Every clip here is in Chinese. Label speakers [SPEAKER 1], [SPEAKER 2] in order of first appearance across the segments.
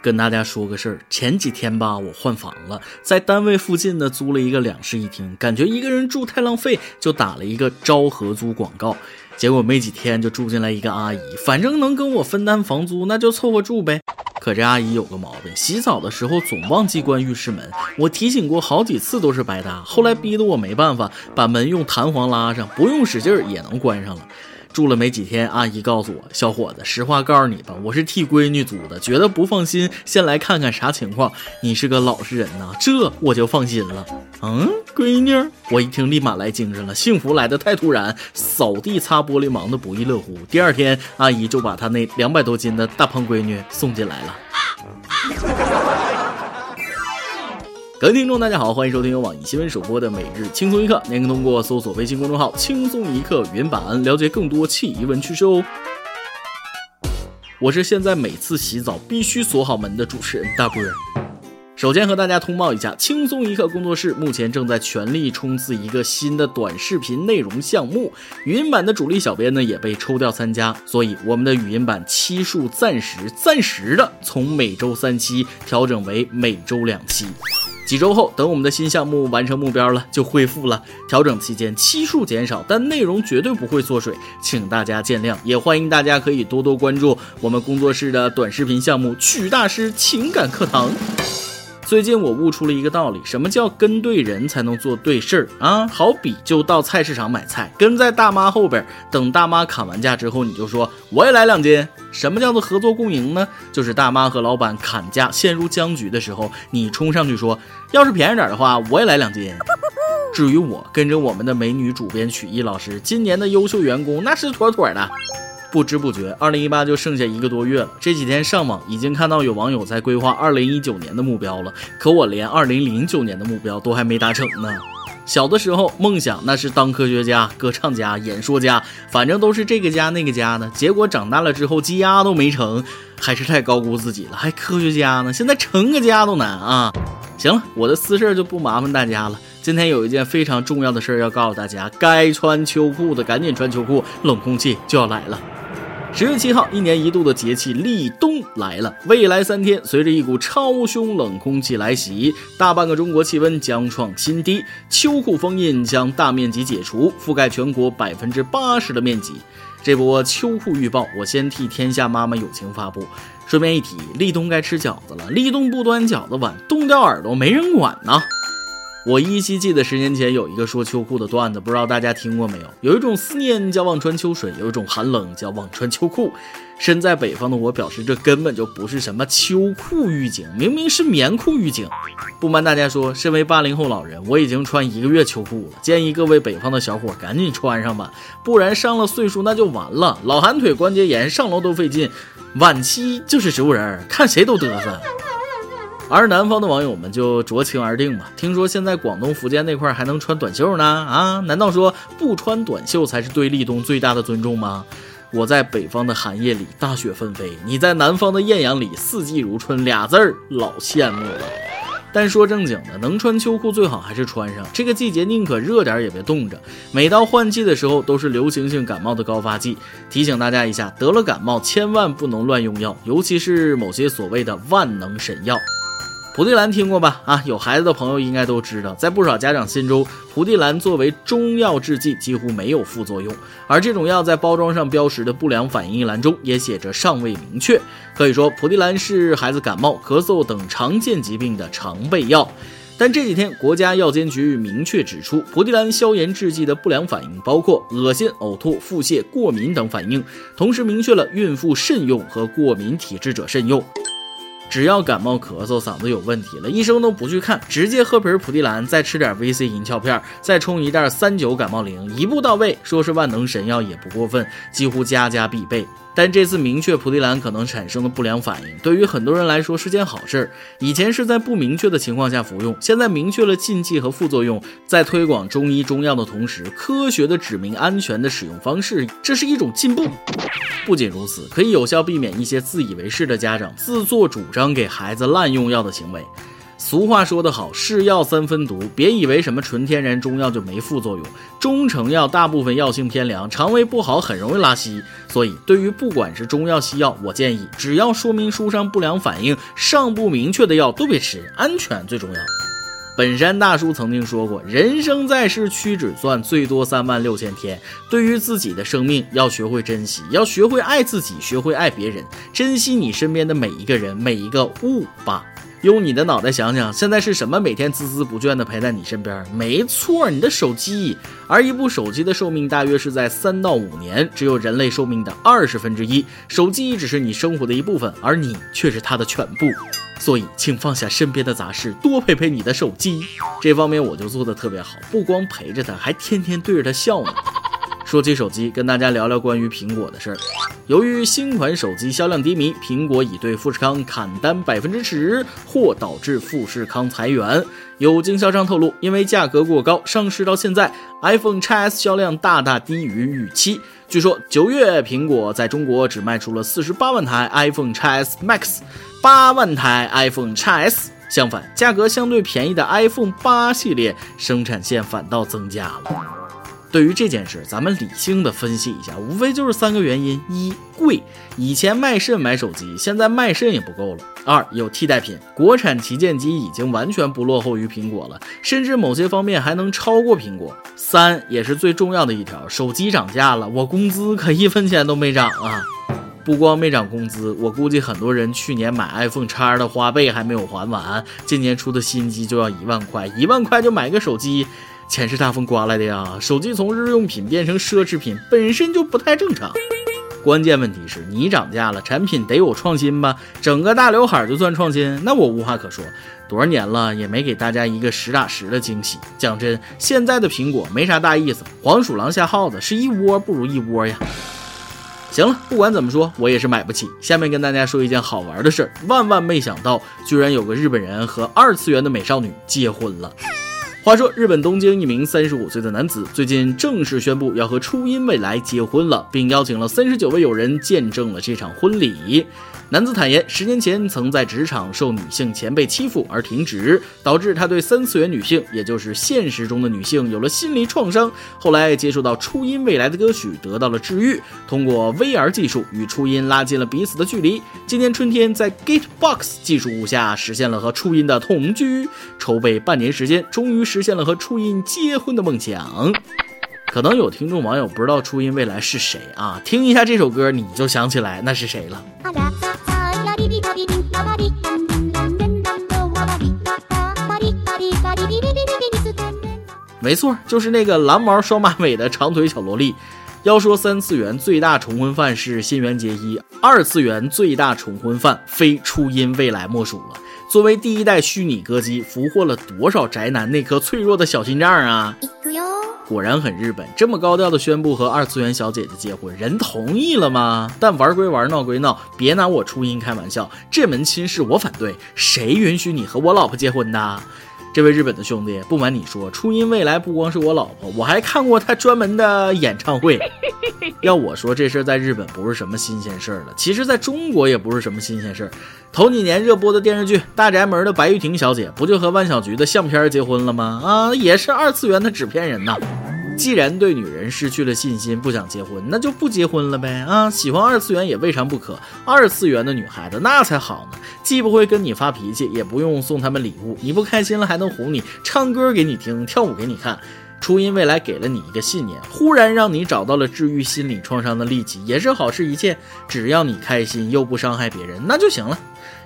[SPEAKER 1] 跟大家说个事儿，前几天吧，我换房了，在单位附近呢租了一个两室一厅，感觉一个人住太浪费，就打了一个招合租广告。结果没几天就住进来一个阿姨，反正能跟我分担房租，那就凑合住呗。可这阿姨有个毛病，洗澡的时候总忘记关浴室门，我提醒过好几次都是白搭，后来逼得我没办法，把门用弹簧拉上，不用使劲儿也能关上了。住了没几天，阿姨告诉我：“小伙子，实话告诉你吧，我是替闺女租的，觉得不放心，先来看看啥情况。你是个老实人呐，这我就放心了。”嗯，闺女，我一听立马来精神了，幸福来的太突然，扫地擦玻璃忙得不亦乐乎。第二天，阿姨就把她那两百多斤的大胖闺女送进来了。各位听众，大家好，欢迎收听由网易新闻首播的《每日轻松一刻》，您可以通过搜索微信公众号“轻松一刻”原版了解更多奇闻趣事哦。我是现在每次洗澡必须锁好门的主持人大波。首先和大家通报一下，轻松一刻工作室目前正在全力冲刺一个新的短视频内容项目，语音版的主力小编呢也被抽调参加，所以我们的语音版期数暂时暂时的从每周三期调整为每周两期。几周后，等我们的新项目完成目标了，就恢复了。调整期间期数减少，但内容绝对不会缩水，请大家见谅。也欢迎大家可以多多关注我们工作室的短视频项目《曲大师情感课堂》。最近我悟出了一个道理，什么叫跟对人才能做对事儿啊？好比就到菜市场买菜，跟在大妈后边，等大妈砍完价之后，你就说我也来两斤。什么叫做合作共赢呢？就是大妈和老板砍价陷入僵局的时候，你冲上去说，要是便宜点的话，我也来两斤。至于我跟着我们的美女主编曲艺老师，今年的优秀员工那是妥妥的。不知不觉，二零一八就剩下一个多月了。这几天上网已经看到有网友在规划二零一九年的目标了，可我连二零零九年的目标都还没达成呢。小的时候梦想那是当科学家、歌唱家、演说家，反正都是这个家那个家的。结果长大了之后鸡鸭都没成，还是太高估自己了。还科学家呢？现在成个家都难啊！行了，我的私事就不麻烦大家了。今天有一件非常重要的事儿要告诉大家，该穿秋裤的赶紧穿秋裤，冷空气就要来了。十月七号，一年一度的节气立冬来了。未来三天，随着一股超凶冷空气来袭，大半个中国气温将创新低，秋裤封印将大面积解除，覆盖全国百分之八十的面积。这波秋裤预报，我先替天下妈妈友情发布。顺便一提，立冬该吃饺子了。立冬不端饺子碗，冻掉耳朵没人管呢。我依稀记得十年前有一个说秋裤的段子，不知道大家听过没有？有一种思念叫忘穿秋水，有一种寒冷叫忘穿秋裤。身在北方的我表示，这根本就不是什么秋裤预警，明明是棉裤预警。不瞒大家说，身为八零后老人，我已经穿一个月秋裤了。建议各位北方的小伙赶紧穿上吧，不然上了岁数那就完了，老寒腿、关节炎，上楼都费劲，晚期就是植物人，看谁都嘚瑟。而南方的网友们就酌情而定吧。听说现在广东、福建那块还能穿短袖呢？啊，难道说不穿短袖才是对立冬最大的尊重吗？我在北方的寒夜里大雪纷飞，你在南方的艳阳里四季如春，俩字儿老羡慕了。但说正经的，能穿秋裤最好还是穿上。这个季节宁可热点也别冻着。每到换季的时候，都是流行性感冒的高发季。提醒大家一下，得了感冒千万不能乱用药，尤其是某些所谓的万能神药。蒲地蓝听过吧？啊，有孩子的朋友应该都知道，在不少家长心中，蒲地蓝作为中药制剂几乎没有副作用，而这种药在包装上标识的不良反应一栏中也写着尚未明确。可以说，蒲地蓝是孩子感冒、咳嗽等常见疾病的常备药。但这几天，国家药监局明确指出，蒲地蓝消炎制剂的不良反应包括恶心、呕吐、腹泻、过敏等反应，同时明确了孕妇慎用和过敏体质者慎用。只要感冒咳嗽嗓子有问题了，医生都不去看，直接喝瓶蒲地蓝，再吃点 VC 银翘片，再冲一袋三九感冒灵，一步到位。说是万能神药也不过分，几乎家家必备。但这次明确蒲地蓝可能产生的不良反应，对于很多人来说是件好事儿。以前是在不明确的情况下服用，现在明确了禁忌和副作用，在推广中医中药的同时，科学的指明安全的使用方式，这是一种进步。不仅如此，可以有效避免一些自以为是的家长自作主张给孩子滥用药的行为。俗话说得好，是药三分毒，别以为什么纯天然中药就没副作用，中成药大部分药性偏凉，肠胃不好很容易拉稀。所以，对于不管是中药西药，我建议只要说明书上不良反应尚不明确的药都别吃，安全最重要。本山大叔曾经说过：“人生在世，屈指算，最多三万六千天。对于自己的生命，要学会珍惜，要学会爱自己，学会爱别人，珍惜你身边的每一个人，每一个物吧。用你的脑袋想想，现在是什么每天孜孜不倦地陪在你身边？没错，你的手机。而一部手机的寿命大约是在三到五年，只有人类寿命的二十分之一。手机只是你生活的一部分，而你却是它的全部。”所以，请放下身边的杂事，多陪陪你的手机。这方面我就做的特别好，不光陪着他，还天天对着他笑呢。说起手机，跟大家聊聊关于苹果的事儿。由于新款手机销量低迷，苹果已对富士康砍单百分之十，或导致富士康裁员。有经销商透露，因为价格过高，上市到现在，iPhone XS 销量大大低于预期。据说九月，苹果在中国只卖出了四十八万台 iPhone XS Max。八万台 iPhone XS，相反，价格相对便宜的 iPhone 八系列生产线反倒增加了。对于这件事，咱们理性的分析一下，无非就是三个原因：一、贵，以前卖肾买手机，现在卖肾也不够了；二、有替代品，国产旗舰机已经完全不落后于苹果了，甚至某些方面还能超过苹果；三，也是最重要的一条，手机涨价了，我工资可一分钱都没涨啊。不光没涨工资，我估计很多人去年买 iPhone 叉的花呗还没有还完，今年出的新机就要一万块，一万块就买个手机，钱是大风刮来的呀！手机从日用品变成奢侈品，本身就不太正常。关键问题是你涨价了，产品得有创新吧？整个大刘海就算创新，那我无话可说。多少年了也没给大家一个实打实的惊喜。讲真，现在的苹果没啥大意思，黄鼠狼下耗子是一窝不如一窝呀。行了，不管怎么说，我也是买不起。下面跟大家说一件好玩的事儿，万万没想到，居然有个日本人和二次元的美少女结婚了。话说，日本东京一名三十五岁的男子最近正式宣布要和初音未来结婚了，并邀请了三十九位友人见证了这场婚礼。男子坦言，十年前曾在职场受女性前辈欺负而停职，导致他对三次元女性，也就是现实中的女性有了心理创伤。后来接触到初音未来的歌曲，得到了治愈。通过 VR 技术与初音拉近了彼此的距离。今年春天，在 Gatebox 技术下实现了和初音的同居。筹备半年时间，终于实现了和初音结婚的梦想。可能有听众网友不知道初音未来是谁啊？听一下这首歌，你就想起来那是谁了。没错，就是那个蓝毛双马尾的长腿小萝莉。要说三次元最大重婚犯是新垣结衣，二次元最大重婚犯非初音未来莫属了。作为第一代虚拟歌姬，俘获了多少宅男那颗脆弱的小心脏啊！果然很日本，这么高调的宣布和二次元小姐姐结婚，人同意了吗？但玩归玩，闹归闹，别拿我初音开玩笑，这门亲事我反对，谁允许你和我老婆结婚的？这位日本的兄弟，不瞒你说，初音未来不光是我老婆，我还看过他专门的演唱会。要我说，这事儿在日本不是什么新鲜事儿了，其实在中国也不是什么新鲜事儿。头几年热播的电视剧《大宅门》的白玉婷小姐，不就和万小菊的相片结婚了吗？啊，也是二次元的纸片人呐。既然对女人失去了信心，不想结婚，那就不结婚了呗。啊，喜欢二次元也未尝不可。二次元的女孩子那才好呢，既不会跟你发脾气，也不用送他们礼物。你不开心了还能哄你，唱歌给你听，跳舞给你看。初音未来给了你一个信念，忽然让你找到了治愈心理创伤的利器，也是好事一件。只要你开心又不伤害别人，那就行了。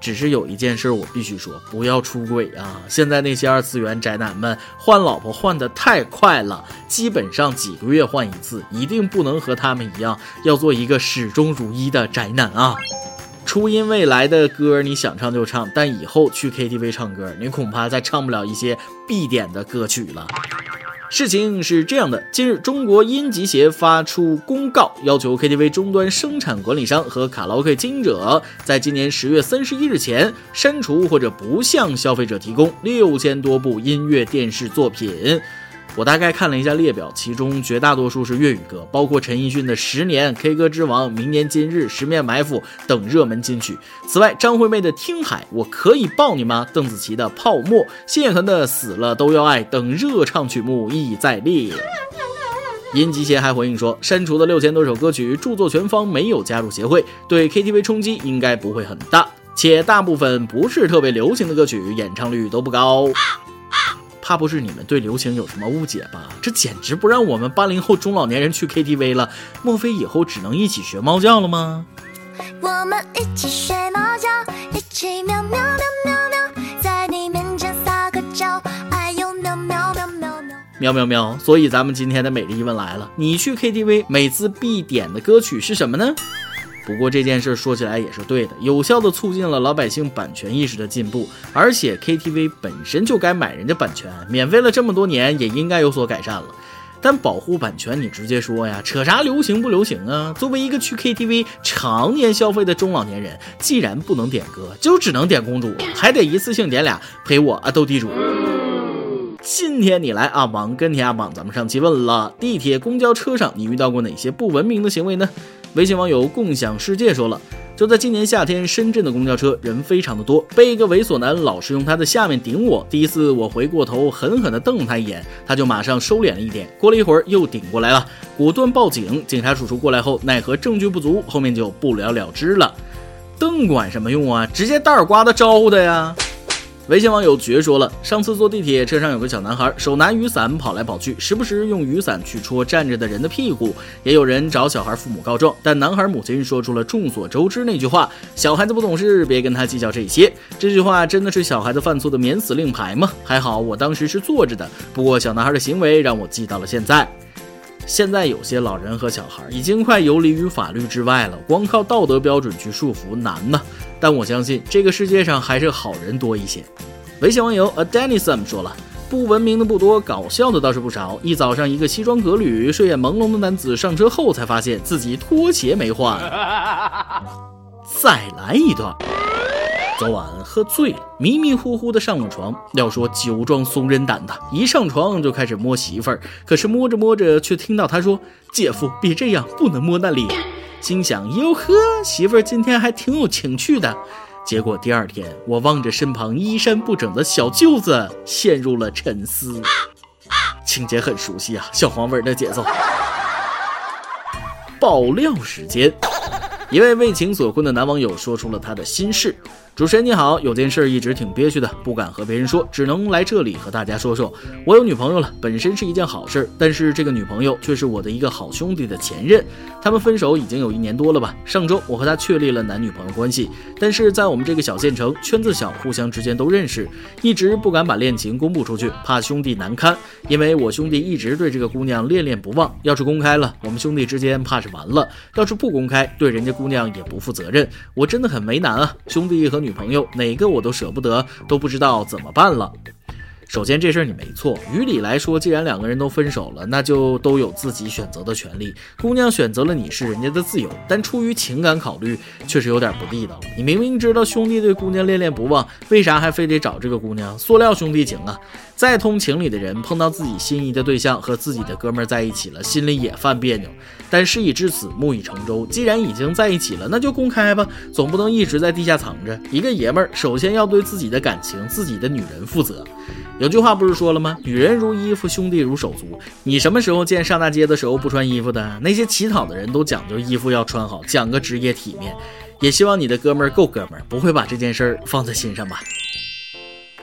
[SPEAKER 1] 只是有一件事我必须说，不要出轨啊！现在那些二次元宅男们换老婆换的太快了，基本上几个月换一次，一定不能和他们一样，要做一个始终如一的宅男啊！初音未来的歌你想唱就唱，但以后去 KTV 唱歌，你恐怕再唱不了一些必点的歌曲了。事情是这样的，近日中国音集协发出公告，要求 KTV 终端生产管理商和卡拉 OK 经营者，在今年十月三十一日前删除或者不向消费者提供六千多部音乐电视作品。我大概看了一下列表，其中绝大多数是粤语歌，包括陈奕迅的《十年》、K 歌之王、明年今日、十面埋伏等热门金曲。此外，张惠妹的《听海》、我可以抱你吗？邓紫棋的《泡沫》、信乐团的《死了都要爱》等热唱曲目亦在列。殷吉贤还回应说，删除的六千多首歌曲，著作权方没有加入协会，对 KTV 冲击应该不会很大，且大部分不是特别流行的歌曲，演唱率都不高。怕不是你们对流行有什么误解吧？这简直不让我们八零后中老年人去 KTV 了。莫非以后只能一起学猫叫了吗？我们一起学猫叫，一起喵喵喵喵喵，在你面前撒个娇，哎呦喵喵喵喵喵喵喵喵。所以咱们今天的每日一问来了：你去 KTV 每次必点的歌曲是什么呢？不过这件事说起来也是对的，有效的促进了老百姓版权意识的进步。而且 KTV 本身就该买人家版权，免费了这么多年，也应该有所改善了。但保护版权，你直接说呀，扯啥流行不流行啊？作为一个去 KTV 常年消费的中老年人，既然不能点歌，就只能点公主，还得一次性点俩，陪我啊斗地主。今天你来阿王跟天阿王，咱们上期问了，地铁、公交车上你遇到过哪些不文明的行为呢？微信网友共享世界说了，就在今年夏天，深圳的公交车人非常的多，被一个猥琐男老是用他的下面顶我。第一次我回过头狠狠地瞪他一眼，他就马上收敛了一点。过了一会儿又顶过来了，果断报警。警察叔叔过来后，奈何证据不足，后面就不了了之了。瞪管什么用啊？直接大耳刮子招呼他呀！微信网友绝说了，上次坐地铁，车上有个小男孩，手拿雨伞跑来跑去，时不时用雨伞去戳站着的人的屁股。也有人找小孩父母告状，但男孩母亲说出了众所周知那句话：“小孩子不懂事，别跟他计较这些。”这句话真的是小孩子犯错的免死令牌吗？还好我当时是坐着的，不过小男孩的行为让我记到了现在。现在有些老人和小孩已经快游离于法律之外了，光靠道德标准去束缚难呐。但我相信这个世界上还是好人多一些。微信网友 a d e n i s m 说了，不文明的不多，搞笑的倒是不少。一早上，一个西装革履、睡眼朦胧的男子上车后，才发现自己拖鞋没换。再来一段。昨晚喝醉了，迷迷糊糊的上了床。要说酒壮怂人胆的，一上床就开始摸媳妇儿。可是摸着摸着，却听到他说：“姐夫，别这样，不能摸那里。”心想：哟呵，媳妇儿今天还挺有情趣的。结果第二天，我望着身旁衣衫不整的小舅子，陷入了沉思。情节很熟悉啊，小黄文的节奏。爆料时间。一位为情所困的男网友说出了他的心事。主持人你好，有件事一直挺憋屈的，不敢和别人说，只能来这里和大家说说。我有女朋友了，本身是一件好事，但是这个女朋友却是我的一个好兄弟的前任。他们分手已经有一年多了吧？上周我和他确立了男女朋友关系，但是在我们这个小县城，圈子小，互相之间都认识，一直不敢把恋情公布出去，怕兄弟难堪。因为我兄弟一直对这个姑娘恋恋不忘，要是公开了，我们兄弟之间怕是完了；要是不公开，对人家姑娘也不负责任。我真的很为难啊，兄弟和。女女朋友哪个我都舍不得，都不知道怎么办了。首先，这事儿你没错。于理来说，既然两个人都分手了，那就都有自己选择的权利。姑娘选择了你是人家的自由，但出于情感考虑，确实有点不地道。你明明知道兄弟对姑娘恋恋不忘，为啥还非得找这个姑娘？塑料兄弟情啊！再通情理的人碰到自己心仪的对象和自己的哥们儿在一起了，心里也犯别扭。但事已至此，木已成舟。既然已经在一起了，那就公开吧，总不能一直在地下藏着。一个爷们儿，首先要对自己的感情、自己的女人负责。有句话不是说了吗？女人如衣服，兄弟如手足。你什么时候见上大街的时候不穿衣服的？那些乞讨的人都讲究衣服要穿好，讲个职业体面。也希望你的哥们儿够哥们儿，不会把这件事儿放在心上吧。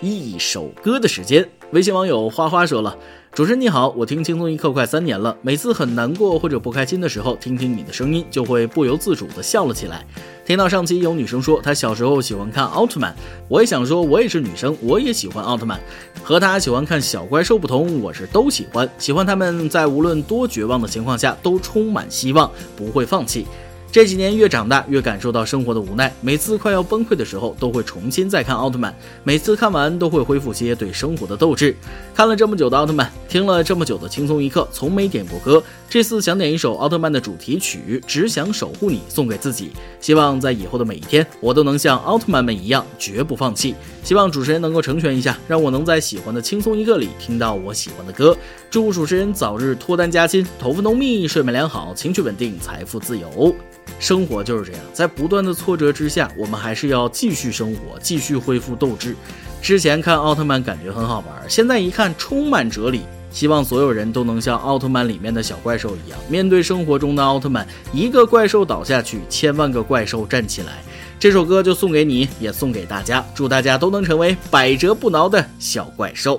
[SPEAKER 1] 一首歌的时间，微信网友花花说了。主持人你好，我听轻松一刻快三年了，每次很难过或者不开心的时候，听听你的声音，就会不由自主的笑了起来。听到上期有女生说她小时候喜欢看奥特曼，我也想说，我也是女生，我也喜欢奥特曼。和她喜欢看小怪兽不同，我是都喜欢，喜欢他们在无论多绝望的情况下都充满希望，不会放弃。这几年越长大越感受到生活的无奈，每次快要崩溃的时候都会重新再看奥特曼，每次看完都会恢复些对生活的斗志。看了这么久的奥特曼，听了这么久的轻松一刻，从没点过歌，这次想点一首奥特曼的主题曲《只想守护你》送给自己，希望在以后的每一天，我都能像奥特曼们一样绝不放弃。
[SPEAKER 2] 希望主持人能够成全一下，让我能在喜欢的轻松一刻里听到我喜欢的歌。祝主持人早日脱单加薪，头发浓密，睡眠良好，情绪稳定，财富自由。生活就是这样，在不断的挫折之下，我们还是要继续生活，继续恢复斗志。之前看奥特曼感觉很好玩，现在一看充满哲理。希望所有人都能像奥特曼里面的小怪兽一样，面对生活中的奥特曼，一个怪兽倒下去，千万个怪兽站起来。这首歌就送给你，也送给大家，祝大家都能成为百折不挠的小怪兽。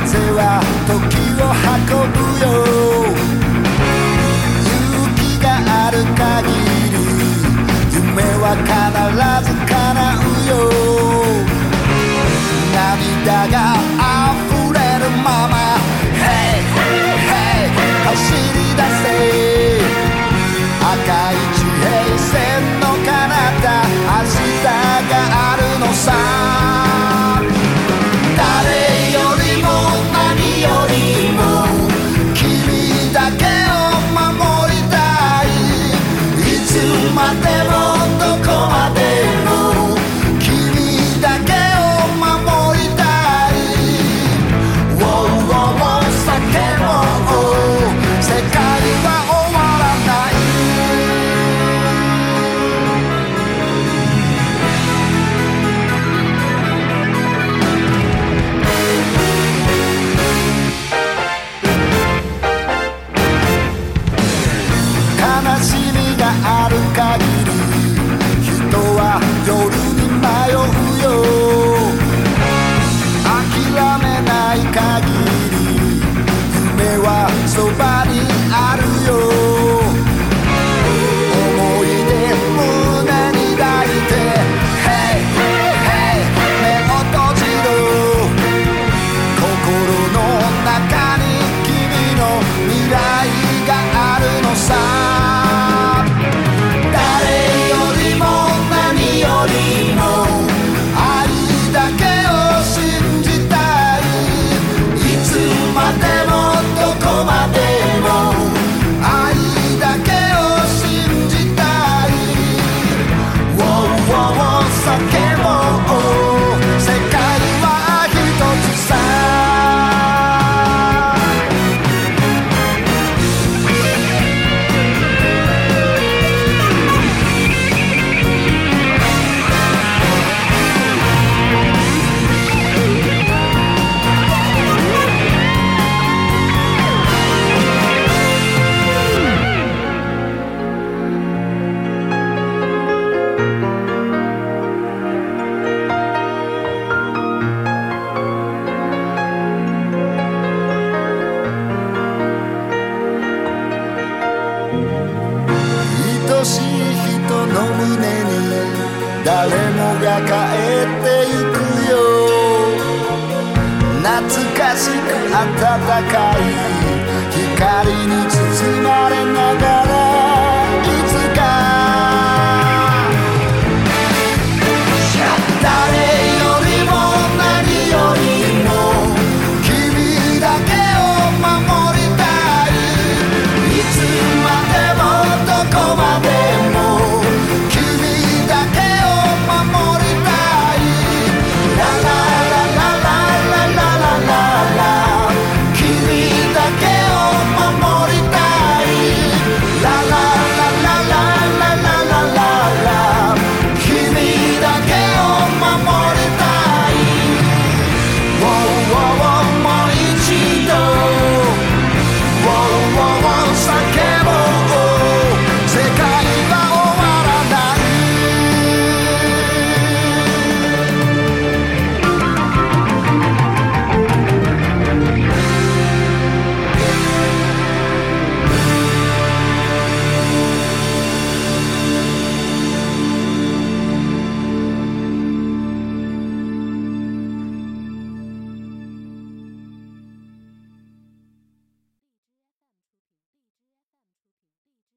[SPEAKER 2] 風は時を運ぶ